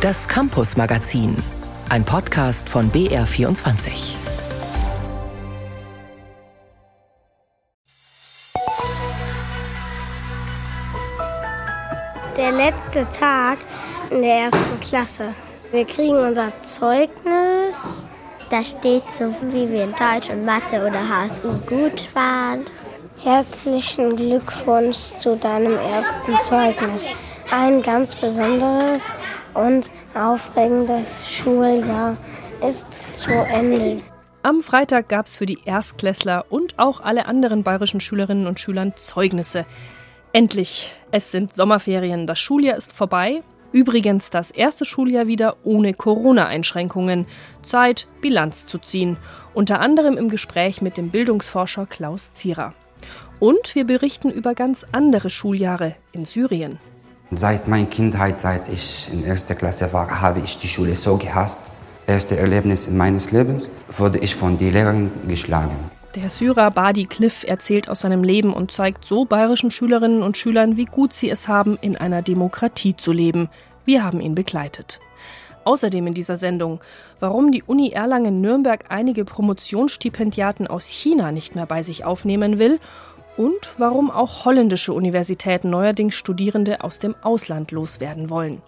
Das Campus Magazin, ein Podcast von BR24. Der letzte Tag in der ersten Klasse. Wir kriegen unser Zeugnis. Da steht so, wie wir in Deutsch und Mathe oder HSU gut waren. Herzlichen Glückwunsch zu deinem ersten Zeugnis. Ein ganz besonderes und aufregendes Schuljahr ist zu Ende. Am Freitag gab es für die Erstklässler und auch alle anderen bayerischen Schülerinnen und Schülern Zeugnisse. Endlich, es sind Sommerferien, das Schuljahr ist vorbei. Übrigens das erste Schuljahr wieder ohne Corona-Einschränkungen. Zeit, Bilanz zu ziehen. Unter anderem im Gespräch mit dem Bildungsforscher Klaus Zierer. Und wir berichten über ganz andere Schuljahre in Syrien. Seit meiner Kindheit, seit ich in erster Klasse war, habe ich die Schule so gehasst. Erste Erlebnis meines Lebens wurde ich von der Lehrerin geschlagen. Der Syrer Badi Cliff erzählt aus seinem Leben und zeigt so bayerischen Schülerinnen und Schülern, wie gut sie es haben, in einer Demokratie zu leben. Wir haben ihn begleitet. Außerdem in dieser Sendung, warum die Uni Erlangen-Nürnberg einige Promotionsstipendiaten aus China nicht mehr bei sich aufnehmen will und warum auch holländische Universitäten neuerdings Studierende aus dem Ausland loswerden wollen.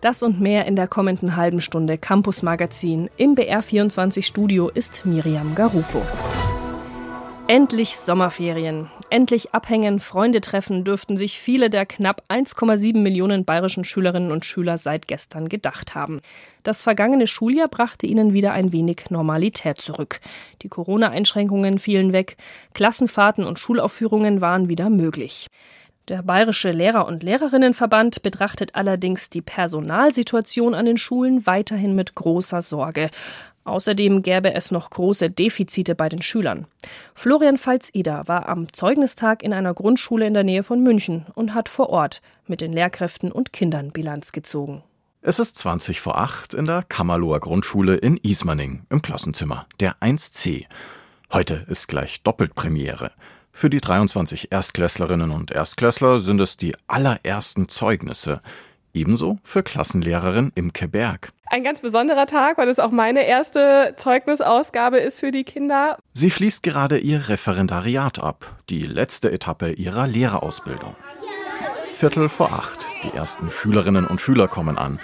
Das und mehr in der kommenden halben Stunde Campus Magazin. Im BR24 Studio ist Miriam Garufo. Endlich Sommerferien. Endlich abhängen, Freunde treffen, dürften sich viele der knapp 1,7 Millionen bayerischen Schülerinnen und Schüler seit gestern gedacht haben. Das vergangene Schuljahr brachte ihnen wieder ein wenig Normalität zurück. Die Corona-Einschränkungen fielen weg, Klassenfahrten und Schulaufführungen waren wieder möglich. Der Bayerische Lehrer- und Lehrerinnenverband betrachtet allerdings die Personalsituation an den Schulen weiterhin mit großer Sorge. Außerdem gäbe es noch große Defizite bei den Schülern. Florian Pfalz-Eder war am Zeugnistag in einer Grundschule in der Nähe von München und hat vor Ort mit den Lehrkräften und Kindern Bilanz gezogen. Es ist 20 vor 8 in der Kammerloher Grundschule in Ismaning im Klassenzimmer der 1C. Heute ist gleich Doppelpremiere. Für die 23 Erstklässlerinnen und Erstklässler sind es die allerersten Zeugnisse. Ebenso für Klassenlehrerin Imke Berg. Ein ganz besonderer Tag, weil es auch meine erste Zeugnisausgabe ist für die Kinder. Sie schließt gerade ihr Referendariat ab, die letzte Etappe ihrer Lehrerausbildung. Viertel vor acht. Die ersten Schülerinnen und Schüler kommen an.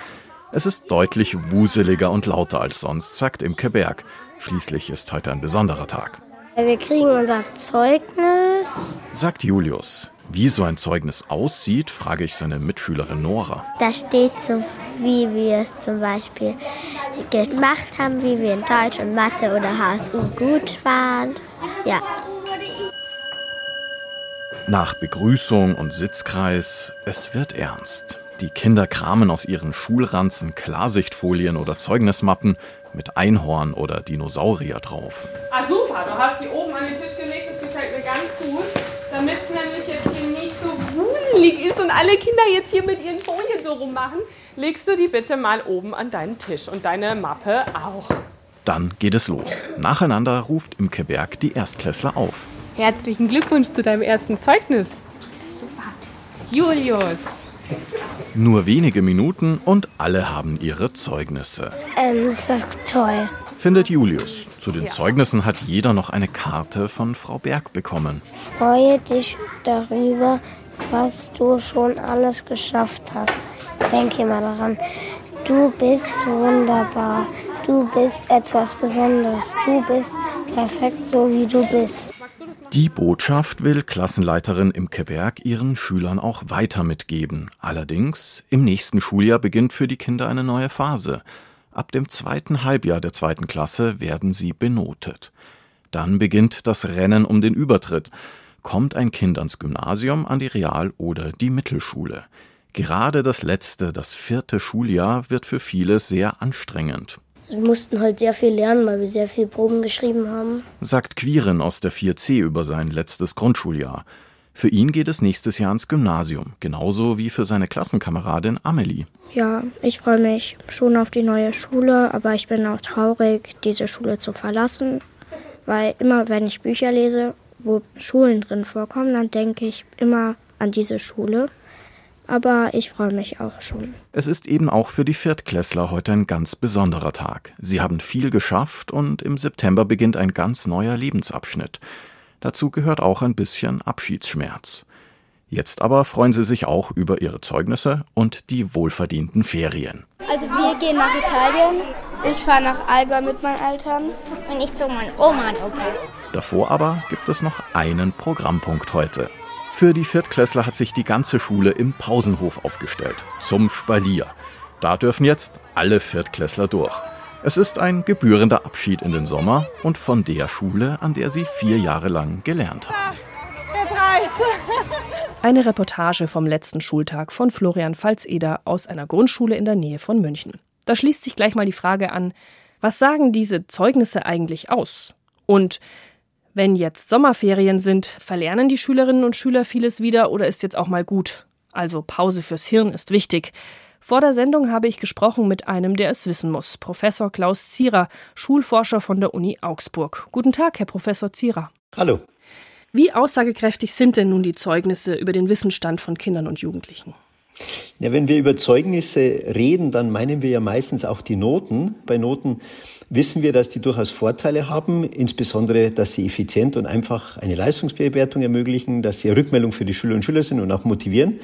Es ist deutlich wuseliger und lauter als sonst, sagt Imke Berg. Schließlich ist heute ein besonderer Tag. Wir kriegen unser Zeugnis, sagt Julius. Wie so ein Zeugnis aussieht, frage ich seine Mitschülerin Nora. Da steht so, wie wir es zum Beispiel gemacht haben, wie wir in Deutsch und Mathe oder HSU gut waren. Ja. Nach Begrüßung und Sitzkreis, es wird ernst. Die Kinder kramen aus ihren Schulranzen Klarsichtfolien oder Zeugnismappen mit Einhorn oder Dinosaurier drauf. Ah super, du hast die wuselig ist und alle Kinder jetzt hier mit ihren Folien so rummachen, legst du die bitte mal oben an deinen Tisch und deine Mappe auch. Dann geht es los. Nacheinander ruft Imke Berg die Erstklässler auf. Herzlichen Glückwunsch zu deinem ersten Zeugnis. Super. Julius. Nur wenige Minuten und alle haben ihre Zeugnisse. ähm, das war toll. Findet Julius. Zu den Zeugnissen hat jeder noch eine Karte von Frau Berg bekommen. Freue dich darüber, was du schon alles geschafft hast. Denke immer daran, du bist wunderbar. Du bist etwas Besonderes. Du bist perfekt, so wie du bist. Die Botschaft will Klassenleiterin Imke Berg ihren Schülern auch weiter mitgeben. Allerdings, im nächsten Schuljahr beginnt für die Kinder eine neue Phase. Ab dem zweiten Halbjahr der zweiten Klasse werden sie benotet. Dann beginnt das Rennen um den Übertritt. Kommt ein Kind ans Gymnasium, an die Real- oder die Mittelschule. Gerade das letzte, das vierte Schuljahr wird für viele sehr anstrengend. Wir mussten halt sehr viel lernen, weil wir sehr viel Proben geschrieben haben. sagt Quirin aus der 4C über sein letztes Grundschuljahr. Für ihn geht es nächstes Jahr ins Gymnasium, genauso wie für seine Klassenkameradin Amelie. Ja, ich freue mich schon auf die neue Schule, aber ich bin auch traurig, diese Schule zu verlassen, weil immer wenn ich Bücher lese, wo Schulen drin vorkommen, dann denke ich immer an diese Schule, aber ich freue mich auch schon. Es ist eben auch für die Viertklässler heute ein ganz besonderer Tag. Sie haben viel geschafft und im September beginnt ein ganz neuer Lebensabschnitt. Dazu gehört auch ein bisschen Abschiedsschmerz. Jetzt aber freuen sie sich auch über ihre Zeugnisse und die wohlverdienten Ferien. Also wir gehen nach Italien. Ich fahre nach Allgäu mit meinen Eltern. Und ich zu meinen Oma und Opa. Davor aber gibt es noch einen Programmpunkt heute. Für die Viertklässler hat sich die ganze Schule im Pausenhof aufgestellt, zum Spalier. Da dürfen jetzt alle Viertklässler durch. Es ist ein gebührender Abschied in den Sommer und von der Schule, an der sie vier Jahre lang gelernt haben. Eine Reportage vom letzten Schultag von Florian Pfalzeder aus einer Grundschule in der Nähe von München. Da schließt sich gleich mal die Frage an, was sagen diese Zeugnisse eigentlich aus? Und wenn jetzt Sommerferien sind, verlernen die Schülerinnen und Schüler vieles wieder oder ist jetzt auch mal gut? Also Pause fürs Hirn ist wichtig. Vor der Sendung habe ich gesprochen mit einem, der es wissen muss, Professor Klaus Zierer, Schulforscher von der Uni Augsburg. Guten Tag, Herr Professor Zierer. Hallo. Wie aussagekräftig sind denn nun die Zeugnisse über den Wissensstand von Kindern und Jugendlichen? Ja, wenn wir über Zeugnisse reden, dann meinen wir ja meistens auch die Noten. Bei Noten wissen wir, dass die durchaus Vorteile haben, insbesondere, dass sie effizient und einfach eine Leistungsbewertung ermöglichen, dass sie Rückmeldung für die Schüler und Schüler sind und auch motivieren.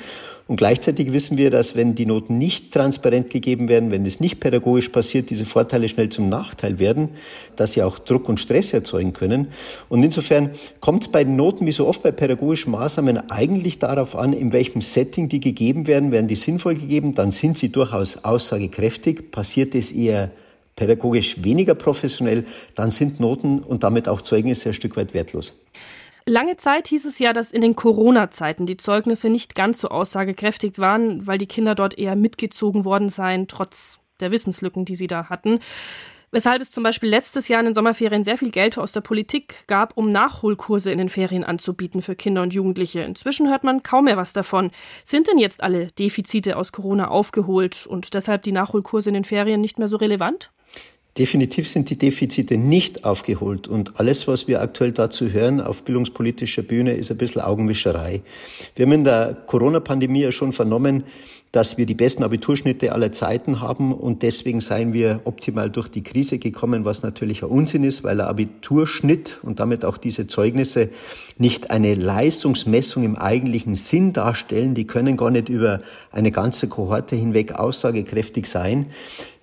Und gleichzeitig wissen wir, dass wenn die Noten nicht transparent gegeben werden, wenn es nicht pädagogisch passiert, diese Vorteile schnell zum Nachteil werden, dass sie auch Druck und Stress erzeugen können. Und insofern kommt es bei den Noten, wie so oft bei pädagogischen Maßnahmen, eigentlich darauf an, in welchem Setting die gegeben werden. Werden die sinnvoll gegeben, dann sind sie durchaus aussagekräftig. Passiert es eher pädagogisch weniger professionell, dann sind Noten und damit auch Zeugnisse ein Stück weit wertlos. Lange Zeit hieß es ja, dass in den Corona-Zeiten die Zeugnisse nicht ganz so aussagekräftig waren, weil die Kinder dort eher mitgezogen worden seien, trotz der Wissenslücken, die sie da hatten. Weshalb es zum Beispiel letztes Jahr in den Sommerferien sehr viel Geld aus der Politik gab, um Nachholkurse in den Ferien anzubieten für Kinder und Jugendliche. Inzwischen hört man kaum mehr was davon. Sind denn jetzt alle Defizite aus Corona aufgeholt und deshalb die Nachholkurse in den Ferien nicht mehr so relevant? Definitiv sind die Defizite nicht aufgeholt und alles, was wir aktuell dazu hören auf bildungspolitischer Bühne, ist ein bisschen Augenwischerei. Wir haben in der Corona-Pandemie ja schon vernommen, dass wir die besten Abiturschnitte aller Zeiten haben und deswegen seien wir optimal durch die Krise gekommen, was natürlich ein Unsinn ist, weil der Abiturschnitt und damit auch diese Zeugnisse nicht eine Leistungsmessung im eigentlichen Sinn darstellen. Die können gar nicht über eine ganze Kohorte hinweg aussagekräftig sein.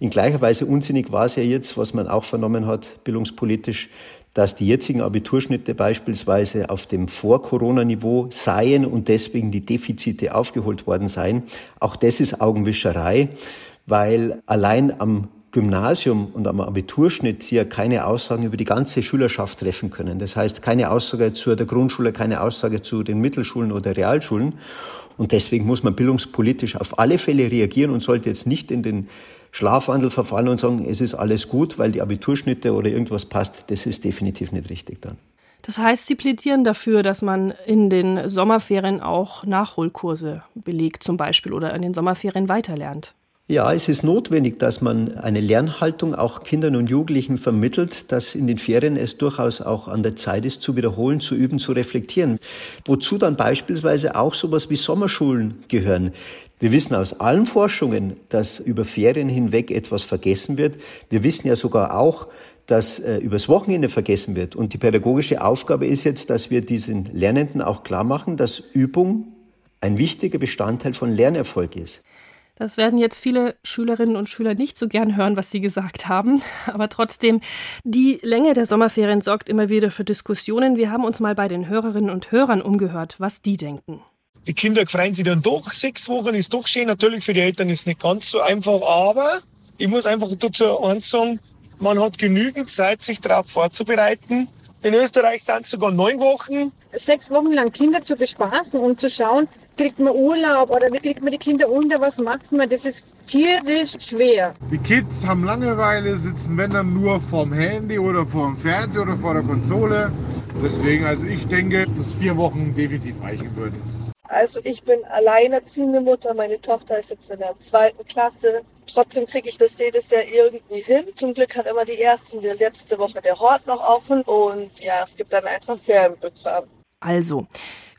In gleicher Weise unsinnig war es ja jetzt, was man auch vernommen hat, bildungspolitisch, dass die jetzigen Abiturschnitte beispielsweise auf dem Vor-Corona-Niveau seien und deswegen die Defizite aufgeholt worden seien. Auch das ist Augenwischerei, weil allein am Gymnasium und am Abiturschnitt Sie ja keine Aussagen über die ganze Schülerschaft treffen können. Das heißt, keine Aussage zu der Grundschule, keine Aussage zu den Mittelschulen oder Realschulen. Und deswegen muss man bildungspolitisch auf alle Fälle reagieren und sollte jetzt nicht in den Schlafwandel verfallen und sagen, es ist alles gut, weil die Abiturschnitte oder irgendwas passt, das ist definitiv nicht richtig dann. Das heißt, Sie plädieren dafür, dass man in den Sommerferien auch Nachholkurse belegt zum Beispiel oder in den Sommerferien weiterlernt. Ja, es ist notwendig, dass man eine Lernhaltung auch Kindern und Jugendlichen vermittelt, dass in den Ferien es durchaus auch an der Zeit ist, zu wiederholen, zu üben, zu reflektieren. Wozu dann beispielsweise auch sowas wie Sommerschulen gehören. Wir wissen aus allen Forschungen, dass über Ferien hinweg etwas vergessen wird. Wir wissen ja sogar auch, dass äh, übers Wochenende vergessen wird. Und die pädagogische Aufgabe ist jetzt, dass wir diesen Lernenden auch klar machen, dass Übung ein wichtiger Bestandteil von Lernerfolg ist. Das werden jetzt viele Schülerinnen und Schüler nicht so gern hören, was Sie gesagt haben. Aber trotzdem, die Länge der Sommerferien sorgt immer wieder für Diskussionen. Wir haben uns mal bei den Hörerinnen und Hörern umgehört, was die denken. Die Kinder freuen sich dann doch. Sechs Wochen ist doch schön. Natürlich für die Eltern ist es nicht ganz so einfach, aber ich muss einfach dazu eins sagen, man hat genügend Zeit, sich darauf vorzubereiten. In Österreich sind es sogar neun Wochen. Sechs Wochen lang Kinder zu bespaßen und zu schauen, kriegt man Urlaub oder wie kriegt man die Kinder unter, was macht man, das ist tierisch schwer. Die Kids haben Langeweile, sitzen wenn dann nur vorm Handy oder vorm Fernseher oder vor der Konsole. Deswegen, also ich denke, dass vier Wochen definitiv reichen würden. Also ich bin alleinerziehende Mutter, meine Tochter ist jetzt in der zweiten Klasse. Trotzdem kriege ich das jedes Jahr irgendwie hin. Zum Glück hat immer die erste und die letzte Woche der Hort noch offen und ja, es gibt dann einfach Ferienprogramm. Also,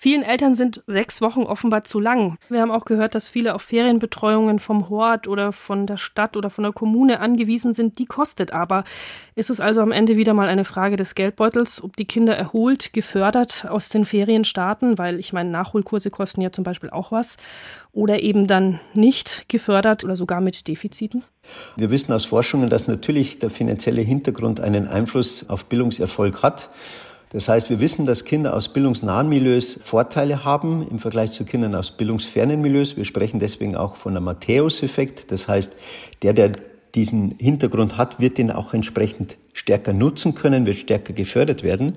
Vielen Eltern sind sechs Wochen offenbar zu lang. Wir haben auch gehört, dass viele auf Ferienbetreuungen vom Hort oder von der Stadt oder von der Kommune angewiesen sind. Die kostet aber. Ist es also am Ende wieder mal eine Frage des Geldbeutels, ob die Kinder erholt, gefördert aus den Ferien starten, weil ich meine, Nachholkurse kosten ja zum Beispiel auch was, oder eben dann nicht gefördert oder sogar mit Defiziten? Wir wissen aus Forschungen, dass natürlich der finanzielle Hintergrund einen Einfluss auf Bildungserfolg hat. Das heißt, wir wissen, dass Kinder aus bildungsnahen Milieus Vorteile haben im Vergleich zu Kindern aus bildungsfernen Milieus. Wir sprechen deswegen auch von einem Matthäus-Effekt. Das heißt, der, der diesen Hintergrund hat, wird den auch entsprechend stärker nutzen können, wird stärker gefördert werden.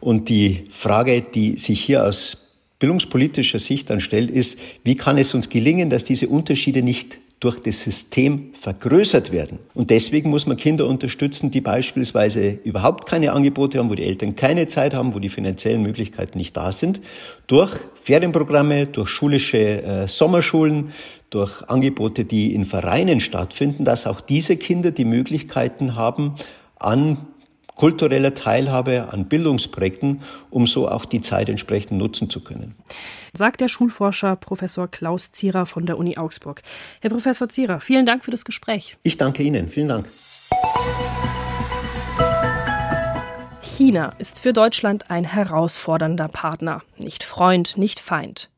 Und die Frage, die sich hier aus bildungspolitischer Sicht dann stellt, ist, wie kann es uns gelingen, dass diese Unterschiede nicht durch das System vergrößert werden. Und deswegen muss man Kinder unterstützen, die beispielsweise überhaupt keine Angebote haben, wo die Eltern keine Zeit haben, wo die finanziellen Möglichkeiten nicht da sind, durch Ferienprogramme, durch schulische äh, Sommerschulen, durch Angebote, die in Vereinen stattfinden, dass auch diese Kinder die Möglichkeiten haben, an kultureller Teilhabe an Bildungsprojekten, um so auch die Zeit entsprechend nutzen zu können. Sagt der Schulforscher Professor Klaus Zierer von der Uni Augsburg. Herr Professor Zierer, vielen Dank für das Gespräch. Ich danke Ihnen. Vielen Dank. China ist für Deutschland ein herausfordernder Partner, nicht Freund, nicht Feind.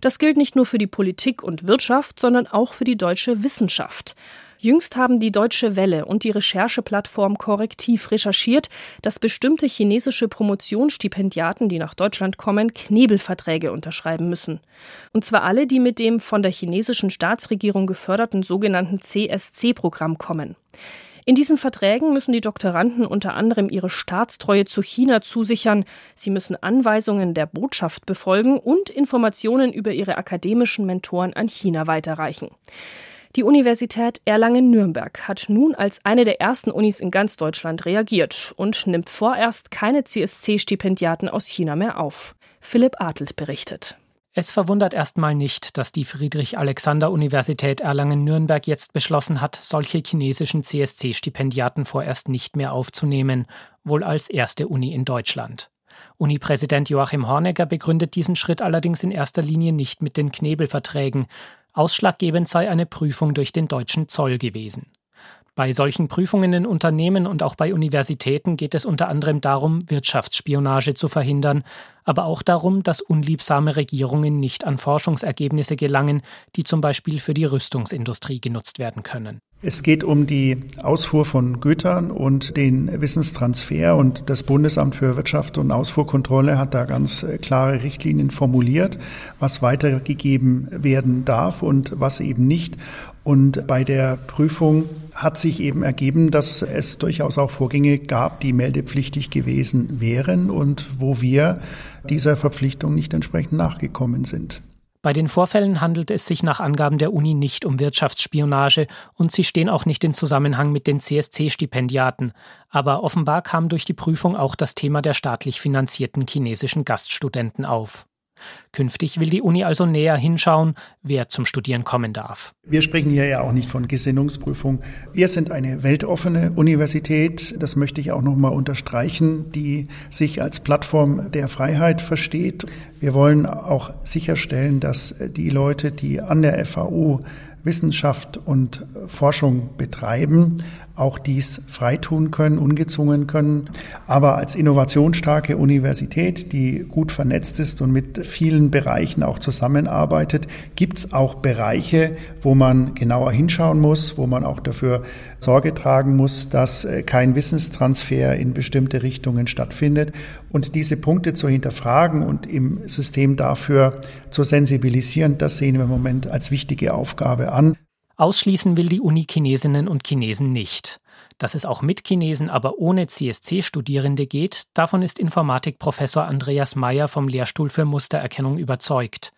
Das gilt nicht nur für die Politik und Wirtschaft, sondern auch für die deutsche Wissenschaft. Jüngst haben die Deutsche Welle und die Rechercheplattform Korrektiv recherchiert, dass bestimmte chinesische Promotionsstipendiaten, die nach Deutschland kommen, Knebelverträge unterschreiben müssen. Und zwar alle, die mit dem von der chinesischen Staatsregierung geförderten sogenannten CSC-Programm kommen. In diesen Verträgen müssen die Doktoranden unter anderem ihre Staatstreue zu China zusichern, sie müssen Anweisungen der Botschaft befolgen und Informationen über ihre akademischen Mentoren an China weiterreichen. Die Universität Erlangen-Nürnberg hat nun als eine der ersten Unis in ganz Deutschland reagiert und nimmt vorerst keine CSC-Stipendiaten aus China mehr auf. Philipp Adelt berichtet. Es verwundert erstmal nicht, dass die Friedrich-Alexander-Universität Erlangen-Nürnberg jetzt beschlossen hat, solche chinesischen CSC-Stipendiaten vorerst nicht mehr aufzunehmen, wohl als erste Uni in Deutschland. Uni-Präsident Joachim Hornegger begründet diesen Schritt allerdings in erster Linie nicht mit den Knebelverträgen, Ausschlaggebend sei eine Prüfung durch den deutschen Zoll gewesen. Bei solchen Prüfungen in Unternehmen und auch bei Universitäten geht es unter anderem darum, Wirtschaftsspionage zu verhindern, aber auch darum, dass unliebsame Regierungen nicht an Forschungsergebnisse gelangen, die zum Beispiel für die Rüstungsindustrie genutzt werden können. Es geht um die Ausfuhr von Gütern und den Wissenstransfer und das Bundesamt für Wirtschaft und Ausfuhrkontrolle hat da ganz klare Richtlinien formuliert, was weitergegeben werden darf und was eben nicht. Und bei der Prüfung hat sich eben ergeben, dass es durchaus auch Vorgänge gab, die meldepflichtig gewesen wären und wo wir dieser Verpflichtung nicht entsprechend nachgekommen sind. Bei den Vorfällen handelt es sich nach Angaben der Uni nicht um Wirtschaftsspionage und sie stehen auch nicht in Zusammenhang mit den CSC-Stipendiaten. Aber offenbar kam durch die Prüfung auch das Thema der staatlich finanzierten chinesischen Gaststudenten auf. Künftig will die Uni also näher hinschauen, wer zum Studieren kommen darf. Wir sprechen hier ja auch nicht von Gesinnungsprüfung. Wir sind eine weltoffene Universität, das möchte ich auch noch mal unterstreichen, die sich als Plattform der Freiheit versteht. Wir wollen auch sicherstellen, dass die Leute, die an der FAU Wissenschaft und Forschung betreiben, auch dies freitun können, ungezwungen können. Aber als innovationsstarke Universität, die gut vernetzt ist und mit vielen Bereichen auch zusammenarbeitet, gibt es auch Bereiche, wo man genauer hinschauen muss, wo man auch dafür Sorge tragen muss, dass äh, kein Wissenstransfer in bestimmte Richtungen stattfindet. Und diese Punkte zu hinterfragen und im System dafür zu sensibilisieren, das sehen wir im Moment als wichtige Aufgabe an. Ausschließen will die Uni Chinesinnen und Chinesen nicht. Dass es auch mit Chinesen, aber ohne CSC-Studierende geht, davon ist Informatikprofessor Andreas Meyer vom Lehrstuhl für Mustererkennung überzeugt.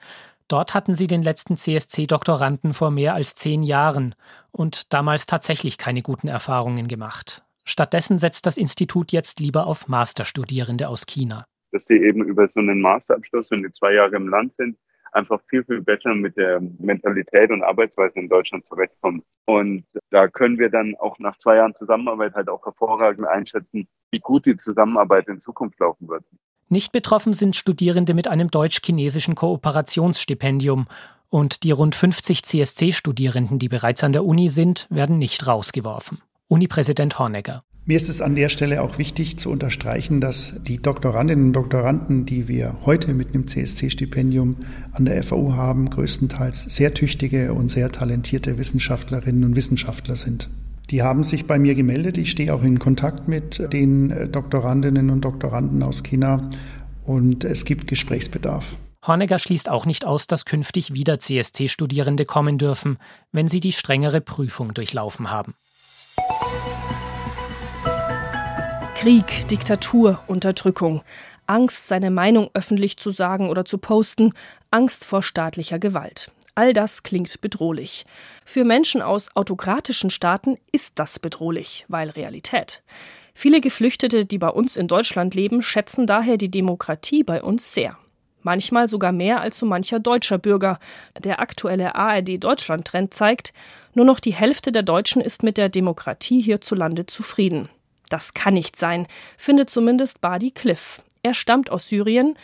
Dort hatten sie den letzten CSC-Doktoranden vor mehr als zehn Jahren und damals tatsächlich keine guten Erfahrungen gemacht. Stattdessen setzt das Institut jetzt lieber auf Masterstudierende aus China. Dass die eben über so einen Masterabschluss, wenn die zwei Jahre im Land sind, einfach viel, viel besser mit der Mentalität und Arbeitsweise in Deutschland zurechtkommen. Und da können wir dann auch nach zwei Jahren Zusammenarbeit halt auch hervorragend einschätzen, wie gut die Zusammenarbeit in Zukunft laufen wird. Nicht betroffen sind Studierende mit einem deutsch-chinesischen Kooperationsstipendium. Und die rund 50 CSC-Studierenden, die bereits an der Uni sind, werden nicht rausgeworfen. Unipräsident Hornegger. Mir ist es an der Stelle auch wichtig zu unterstreichen, dass die Doktorandinnen und Doktoranden, die wir heute mit einem CSC-Stipendium an der FAU haben, größtenteils sehr tüchtige und sehr talentierte Wissenschaftlerinnen und Wissenschaftler sind. Die haben sich bei mir gemeldet. Ich stehe auch in Kontakt mit den Doktorandinnen und Doktoranden aus China und es gibt Gesprächsbedarf. Hornegger schließt auch nicht aus, dass künftig wieder CSC-Studierende kommen dürfen, wenn sie die strengere Prüfung durchlaufen haben. Krieg, Diktatur, Unterdrückung, Angst, seine Meinung öffentlich zu sagen oder zu posten, Angst vor staatlicher Gewalt. All das klingt bedrohlich. Für Menschen aus autokratischen Staaten ist das bedrohlich, weil Realität. Viele Geflüchtete, die bei uns in Deutschland leben, schätzen daher die Demokratie bei uns sehr. Manchmal sogar mehr als so mancher deutscher Bürger. Der aktuelle ARD-Deutschland-Trend zeigt, nur noch die Hälfte der Deutschen ist mit der Demokratie hierzulande zufrieden. Das kann nicht sein, findet zumindest Badi Cliff. Er stammt aus Syrien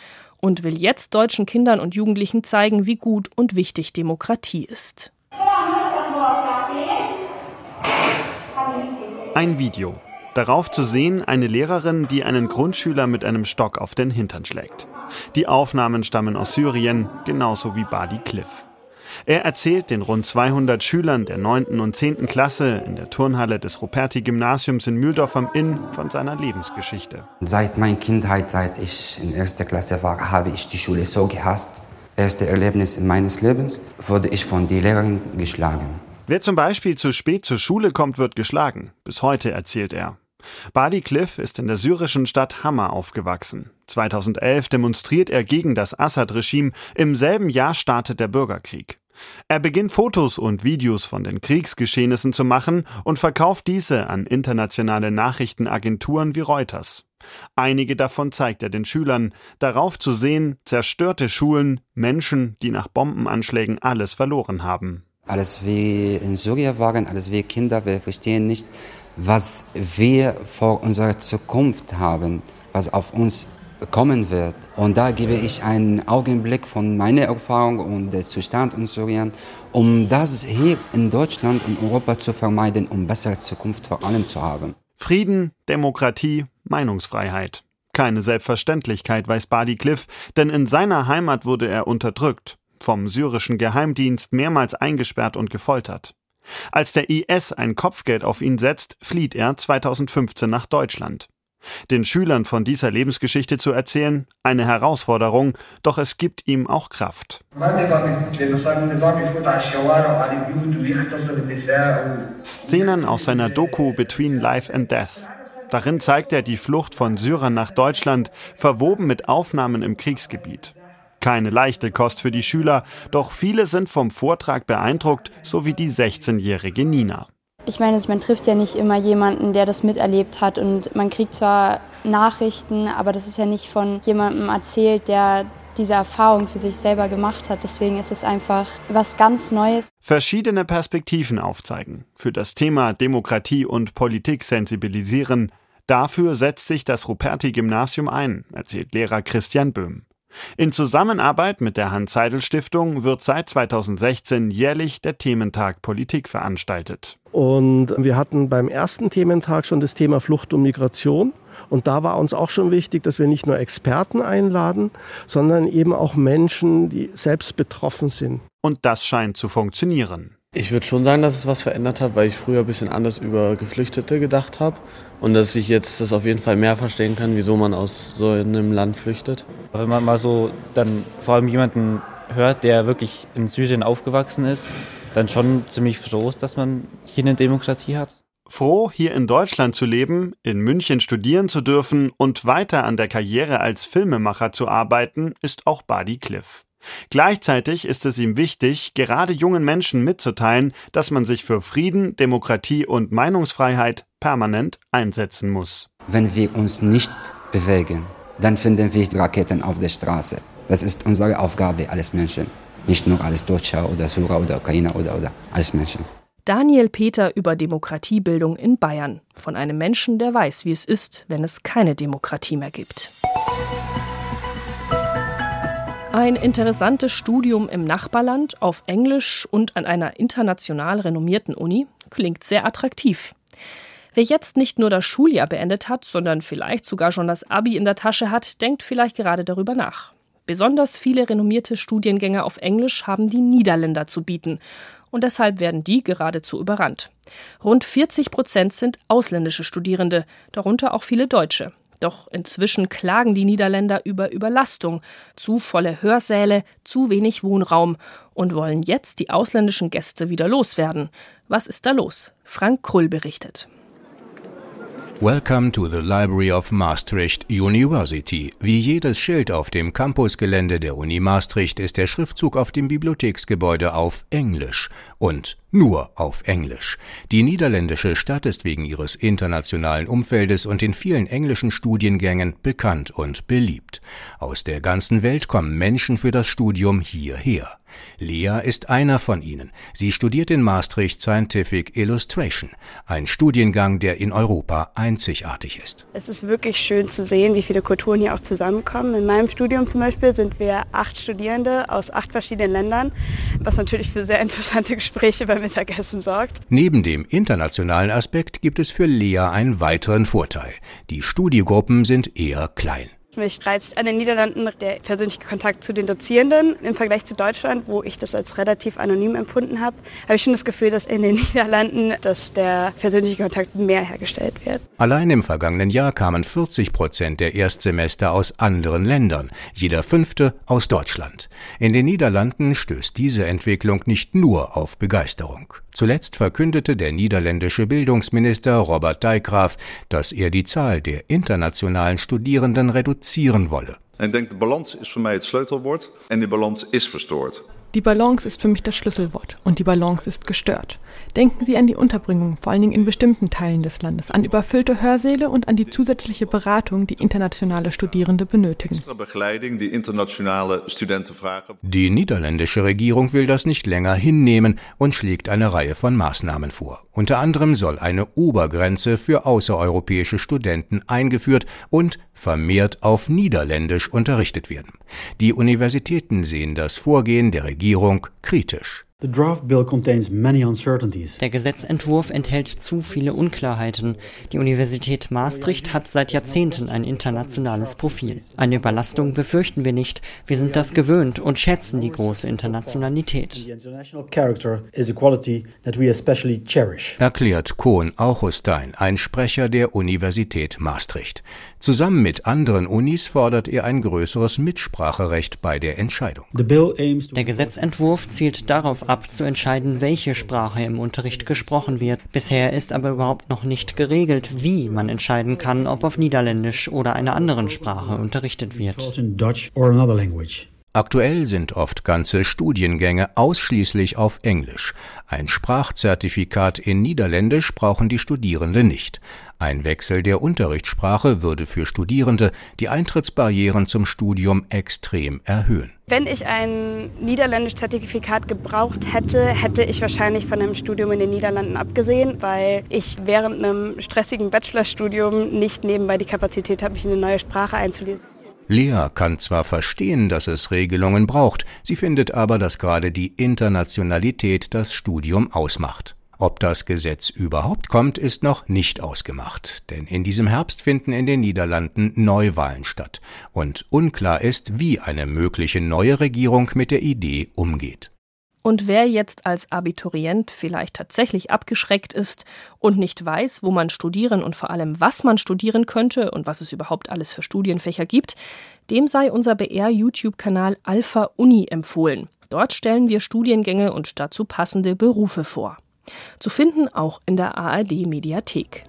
und will jetzt deutschen Kindern und Jugendlichen zeigen, wie gut und wichtig Demokratie ist. Ein Video. Darauf zu sehen eine Lehrerin, die einen Grundschüler mit einem Stock auf den Hintern schlägt. Die Aufnahmen stammen aus Syrien, genauso wie Badi Cliff. Er erzählt den rund 200 Schülern der 9. und 10. Klasse in der Turnhalle des Ruperti-Gymnasiums in Mühldorf am Inn von seiner Lebensgeschichte. Seit meiner Kindheit, seit ich in erster Klasse war, habe ich die Schule so gehasst. Erste Erlebnis meines Lebens wurde ich von der Lehrerin geschlagen. Wer zum Beispiel zu spät zur Schule kommt, wird geschlagen. Bis heute erzählt er. Badi Cliff ist in der syrischen Stadt Hama aufgewachsen. 2011 demonstriert er gegen das Assad-Regime. Im selben Jahr startet der Bürgerkrieg. Er beginnt Fotos und Videos von den Kriegsgeschehnissen zu machen und verkauft diese an internationale Nachrichtenagenturen wie Reuters. Einige davon zeigt er den Schülern, darauf zu sehen zerstörte Schulen, Menschen, die nach Bombenanschlägen alles verloren haben. Alles wie in Syrien waren, alles wie Kinder, wir verstehen nicht, was wir vor unserer Zukunft haben, was auf uns kommen wird. Und da gebe ich einen Augenblick von meiner Erfahrung und der Zustand in Syrien, um das hier in Deutschland und Europa zu vermeiden, um bessere Zukunft vor allem zu haben. Frieden, Demokratie, Meinungsfreiheit. Keine Selbstverständlichkeit, weiß Badi Cliff, denn in seiner Heimat wurde er unterdrückt, vom syrischen Geheimdienst mehrmals eingesperrt und gefoltert. Als der IS ein Kopfgeld auf ihn setzt, flieht er 2015 nach Deutschland. Den Schülern von dieser Lebensgeschichte zu erzählen, eine Herausforderung, doch es gibt ihm auch Kraft. Szenen aus seiner Doku Between Life and Death. Darin zeigt er die Flucht von Syrern nach Deutschland, verwoben mit Aufnahmen im Kriegsgebiet. Keine leichte Kost für die Schüler, doch viele sind vom Vortrag beeindruckt, so wie die 16-jährige Nina. Ich meine, man trifft ja nicht immer jemanden, der das miterlebt hat und man kriegt zwar Nachrichten, aber das ist ja nicht von jemandem erzählt, der diese Erfahrung für sich selber gemacht hat. Deswegen ist es einfach was ganz Neues. Verschiedene Perspektiven aufzeigen, für das Thema Demokratie und Politik sensibilisieren. Dafür setzt sich das Ruperti-Gymnasium ein, erzählt Lehrer Christian Böhm. In Zusammenarbeit mit der Hans-Seidel-Stiftung wird seit 2016 jährlich der Thementag Politik veranstaltet. Und wir hatten beim ersten Thementag schon das Thema Flucht und Migration. Und da war uns auch schon wichtig, dass wir nicht nur Experten einladen, sondern eben auch Menschen, die selbst betroffen sind. Und das scheint zu funktionieren. Ich würde schon sagen, dass es was verändert hat, weil ich früher ein bisschen anders über Geflüchtete gedacht habe und dass ich jetzt das auf jeden Fall mehr verstehen kann, wieso man aus so einem Land flüchtet. Wenn man mal so dann vor allem jemanden hört, der wirklich in Syrien aufgewachsen ist, dann schon ziemlich froh ist, dass man hier eine Demokratie hat. Froh, hier in Deutschland zu leben, in München studieren zu dürfen und weiter an der Karriere als Filmemacher zu arbeiten, ist auch Buddy Cliff. Gleichzeitig ist es ihm wichtig, gerade jungen Menschen mitzuteilen, dass man sich für Frieden, Demokratie und Meinungsfreiheit permanent einsetzen muss. Wenn wir uns nicht bewegen, dann finden wir Raketen auf der Straße. Das ist unsere Aufgabe als Menschen. Nicht nur als Deutscher oder Syrer oder Ukrainer oder, oder als Menschen. Daniel Peter über Demokratiebildung in Bayern. Von einem Menschen, der weiß, wie es ist, wenn es keine Demokratie mehr gibt. Ein interessantes Studium im Nachbarland auf Englisch und an einer international renommierten Uni klingt sehr attraktiv. Wer jetzt nicht nur das Schuljahr beendet hat, sondern vielleicht sogar schon das Abi in der Tasche hat, denkt vielleicht gerade darüber nach. Besonders viele renommierte Studiengänge auf Englisch haben die Niederländer zu bieten. Und deshalb werden die geradezu überrannt. Rund 40 Prozent sind ausländische Studierende, darunter auch viele Deutsche. Doch inzwischen klagen die Niederländer über Überlastung, zu volle Hörsäle, zu wenig Wohnraum und wollen jetzt die ausländischen Gäste wieder loswerden. Was ist da los? Frank Krull berichtet. Welcome to the Library of Maastricht University. Wie jedes Schild auf dem Campusgelände der Uni Maastricht ist der Schriftzug auf dem Bibliotheksgebäude auf Englisch und nur auf Englisch. Die niederländische Stadt ist wegen ihres internationalen Umfeldes und den vielen englischen Studiengängen bekannt und beliebt. Aus der ganzen Welt kommen Menschen für das Studium hierher. Lea ist einer von ihnen. Sie studiert in Maastricht Scientific Illustration, ein Studiengang, der in Europa einzigartig ist. Es ist wirklich schön zu sehen, wie viele Kulturen hier auch zusammenkommen. In meinem Studium zum Beispiel sind wir acht Studierende aus acht verschiedenen Ländern, was natürlich für sehr interessante Gespräche beim Mittagessen sorgt. Neben dem internationalen Aspekt gibt es für Lea einen weiteren Vorteil. Die Studiegruppen sind eher klein. Mich reizt an den Niederlanden der persönliche Kontakt zu den Dozierenden im Vergleich zu Deutschland, wo ich das als relativ anonym empfunden habe. Habe ich schon das Gefühl, dass in den Niederlanden, dass der persönliche Kontakt mehr hergestellt wird. Allein im vergangenen Jahr kamen 40 Prozent der Erstsemester aus anderen Ländern, jeder fünfte aus Deutschland. In den Niederlanden stößt diese Entwicklung nicht nur auf Begeisterung. Zuletzt verkündete der niederländische Bildungsminister Robert Dijkgraaf, dass er die Zahl der internationalen Studierenden wolle. Ik denk de balans is voor mij het sleutelwoord en die balans is verstoord. Die Balance ist für mich das Schlüsselwort und die Balance ist gestört. Denken Sie an die Unterbringung, vor allen Dingen in bestimmten Teilen des Landes, an überfüllte Hörsäle und an die zusätzliche Beratung, die internationale Studierende benötigen. Die niederländische Regierung will das nicht länger hinnehmen und schlägt eine Reihe von Maßnahmen vor. Unter anderem soll eine Obergrenze für außereuropäische Studenten eingeführt und vermehrt auf Niederländisch unterrichtet werden. Die Universitäten sehen das Vorgehen der Regierung kritisch. Der Gesetzentwurf enthält zu viele Unklarheiten. Die Universität Maastricht hat seit Jahrzehnten ein internationales Profil. Eine Überlastung befürchten wir nicht. Wir sind das gewöhnt und schätzen die große Internationalität. Erklärt Kohn Auchustein, ein Sprecher der Universität Maastricht. Zusammen mit anderen Unis fordert er ein größeres Mitspracherecht bei der Entscheidung. Der Gesetzentwurf zielt darauf ab, zu entscheiden, welche Sprache im Unterricht gesprochen wird. Bisher ist aber überhaupt noch nicht geregelt, wie man entscheiden kann, ob auf Niederländisch oder einer anderen Sprache unterrichtet wird. Aktuell sind oft ganze Studiengänge ausschließlich auf Englisch. Ein Sprachzertifikat in Niederländisch brauchen die Studierenden nicht. Ein Wechsel der Unterrichtssprache würde für Studierende die Eintrittsbarrieren zum Studium extrem erhöhen. Wenn ich ein Niederländisch-Zertifikat gebraucht hätte, hätte ich wahrscheinlich von einem Studium in den Niederlanden abgesehen, weil ich während einem stressigen Bachelorstudium nicht nebenbei die Kapazität habe, mich in eine neue Sprache einzulesen. Lea kann zwar verstehen, dass es Regelungen braucht, sie findet aber, dass gerade die Internationalität das Studium ausmacht. Ob das Gesetz überhaupt kommt, ist noch nicht ausgemacht, denn in diesem Herbst finden in den Niederlanden Neuwahlen statt und unklar ist, wie eine mögliche neue Regierung mit der Idee umgeht. Und wer jetzt als Abiturient vielleicht tatsächlich abgeschreckt ist und nicht weiß, wo man studieren und vor allem was man studieren könnte und was es überhaupt alles für Studienfächer gibt, dem sei unser BR-YouTube-Kanal Alpha Uni empfohlen. Dort stellen wir Studiengänge und dazu passende Berufe vor. Zu finden auch in der ARD-Mediathek.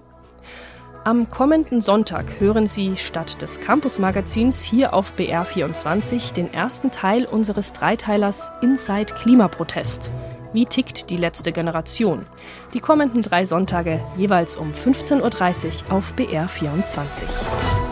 Am kommenden Sonntag hören Sie statt des Campus-Magazins hier auf BR24 den ersten Teil unseres Dreiteilers Inside Klimaprotest. Wie tickt die letzte Generation? Die kommenden drei Sonntage jeweils um 15.30 Uhr auf BR24.